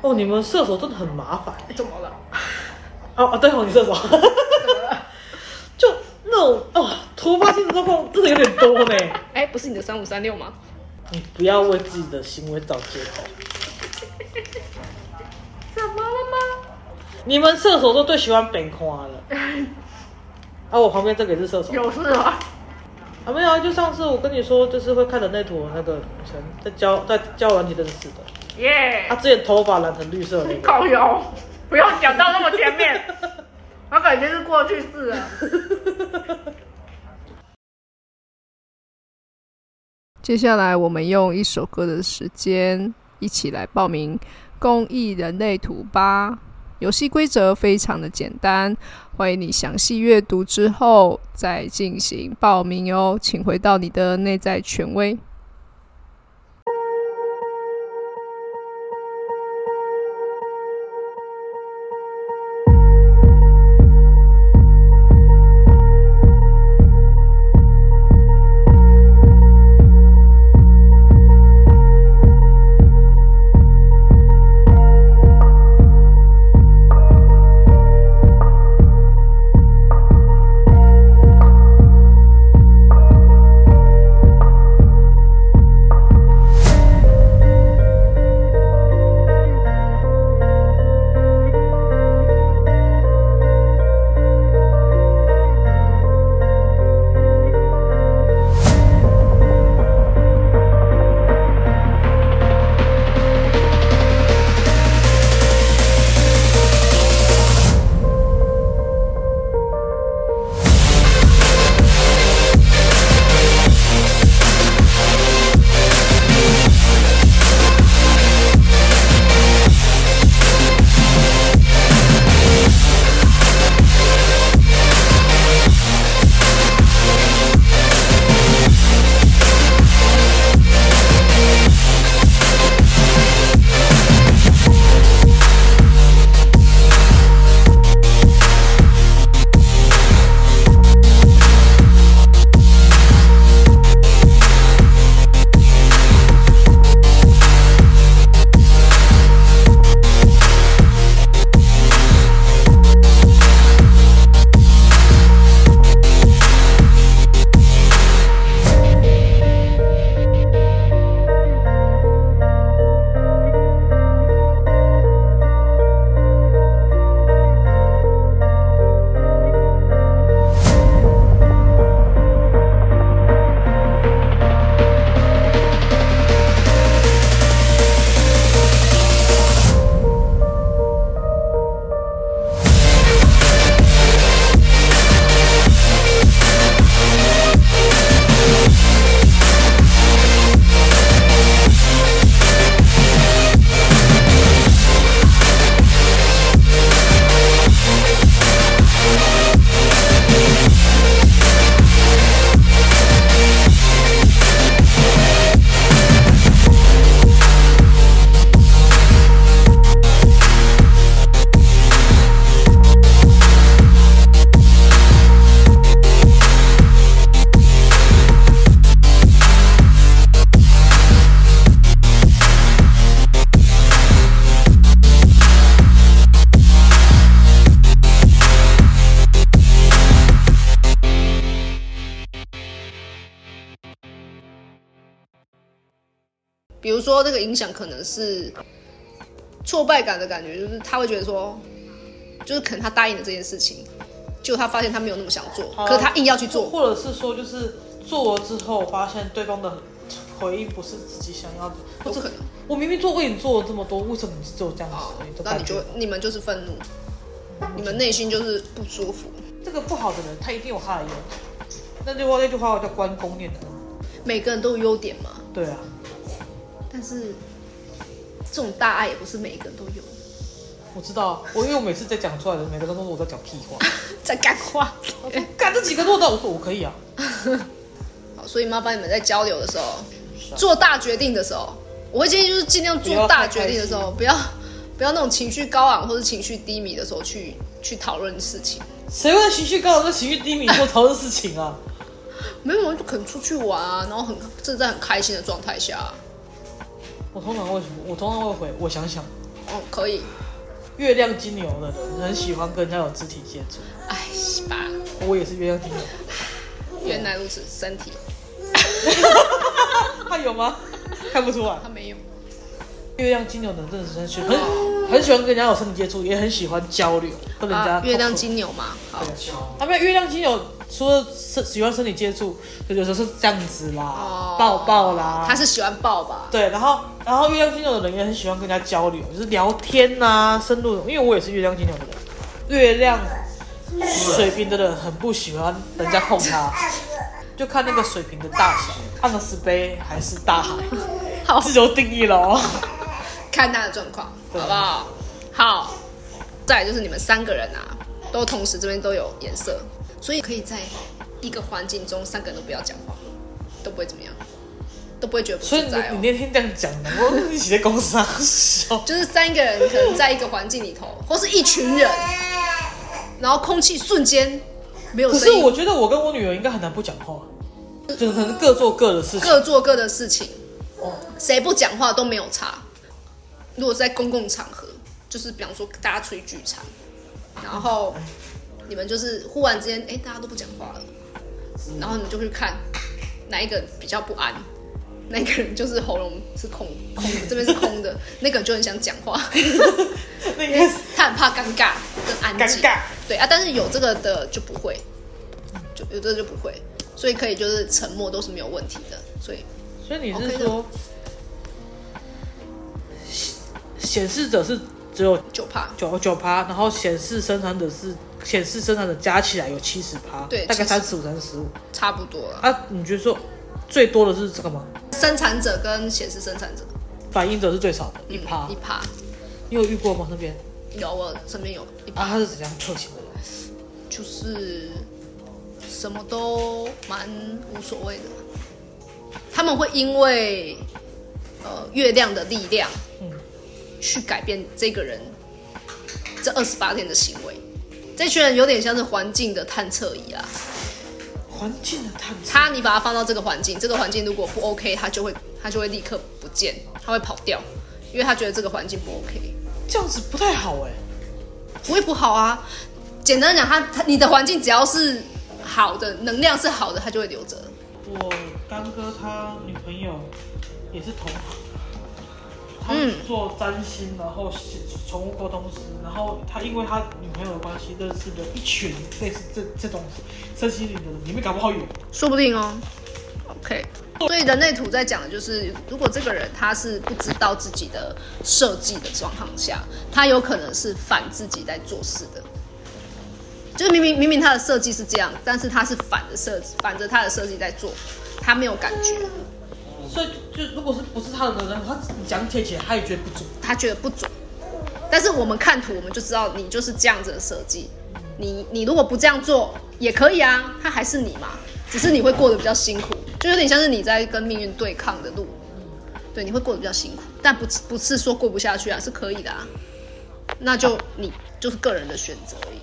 哦，你们射手真的很麻烦。怎么了？哦哦，对哦，你射手，怎么了？就那种哦，突发性的状况真的有点多呢。哎，不是你的三五三六吗？你不要为自己的行为找借口。怎么了吗？你们射手都最喜欢本夸了。啊，我旁边这个也是射手。有事吗？啊，没有啊，就上次我跟你说，就是会看人类图那个女生，在教在交友软体认识的。耶他、之前头发染成绿色的那个。靠油，不要讲到那么前面，我感觉是过去式了。接下来，我们用一首歌的时间，一起来报名公益人类图吧。游戏规则非常的简单，欢迎你详细阅读之后再进行报名哦。请回到你的内在权威。比如说，那个影响可能是挫败感的感觉，就是他会觉得说，就是可能他答应了这件事情，结果他发现他没有那么想做，可是他硬要去做，或者是说就是做了之后发现对方的回应不是自己想要的，不是可能。我明明做为你做了这么多，为什么你只有这样子那你就你们就是愤怒，你们内心就是不舒服。这个不好的人，他一定有他的优点。那句话那句话叫关公念的，每个人都有优点嘛，对啊，但是这种大爱也不是每一个人都有。我知道啊，我因为我每次在讲出来的，每个人都说我在讲屁话。在干话。干这几个做到，我说我可以啊。好，所以麻烦你们在交流的时候，做大决定的时候，我会建议就是尽量做大决定的时候，不要不要那种情绪高昂或者情绪低迷的时候去去讨论事情。谁会情绪高昂、跟情绪低迷做讨论事情啊？没有人就可能出去玩啊，然后很正在很开心的状态下，我通常会，我通常会回，我想想，哦，可以。月亮金牛的人很喜欢跟人家有肢体接触，哎吧，我也是月亮金牛，原来如此，身体 他有吗？看不出来他。没有。月亮金牛的人真的是很喜很很喜欢跟人家有身体接触，也很喜欢交流，跟人家啊，月亮金牛嘛，好，他们月亮金牛除了是喜欢身体接触，就有时候是这样子啦，哦抱抱啦，他是喜欢抱吧？对，然后然后月亮金牛的人也很喜欢跟人家交流，就是聊天呐、深入。因为我也是月亮金牛的人，月亮水瓶的人很不喜欢人家碰他，就看那个水瓶的大小，阿克斯杯还是大海，好，自由定义了哦。看他的状况，好不好？好，再来就是你们三个人啊，都同时这边都有颜色，所以可以在一个环境中，三个人都不要讲话，都不会怎么样，都不会觉得不所以你自在哦。你那天这样讲的，我一起在公司上笑。就是三个人可能在一个环境里头，或是一群人，然后空气瞬间没有可声音，是我觉得我跟我女儿应该很难不讲话，就可能各做各的事情。各做各的事情，哦谁不讲话都没有差。如果是在公共场合，就是比方说大家出去聚餐，然后你们就是忽然之间，哎，大家都不讲话了，然后你就去看哪一个比较不安，那个人就是喉咙是空空的，这边是空的，那个人就很想讲话，那应该是他很怕尴尬跟安静。尴尬。对啊，但是有这个的就不会，就有这个就不会，所以可以就是沉默都是没有问题的，所以所以你是说，显示者是只有九趴。九九趴，然后显示生产者是显示生产者加起来有七十趴，对大概三十五、三十五。差不多了。啊，你觉得说最多的是这个吗？生产者跟显示生产者反应者是最少的，一趴嗯一。趴你有遇过吗？那边有我身边有一啊，他是怎样特性的人？就是什么都蛮无所谓的。他们会因为呃月亮的力量，嗯去改变这个人这二十八天的行为。这群人有点像是环境的探测仪啊，环境的探测。他你把它放到这个环境，这个环境如果不 OK，他就会他就会立刻不见，他会跑掉，因为他觉得这个环境不 OK。这样子不太好哎。不会不好啊。简单讲，他他你的环境只要是好的，能量是好的，他就会留着。我干哥他女朋友也是同行，他嗯做占星，然后是宠物沟通师，然后他因为他女朋友的关系，认识了一群类似这这种身心灵的人，里面搞不好有。说不定哦。OK，所以人类图在讲的就是，如果这个人他是不知道自己的设计的状况下，他有可能是反自己在做事的。就是明明明明他的设计是这样，但是他是反着设反着他的设计在做，他没有感觉，所以就如果是不是他的人，他讲解起来他也觉得不准。他觉得不准。但是我们看图，我们就知道你就是这样子的设计。你你如果不这样做也可以啊，他还是你嘛，只是你会过得比较辛苦，就有点像是你在跟命运对抗的路。对，你会过得比较辛苦，但不不是说过不下去啊，是可以的啊。那就你就是个人的选择而已。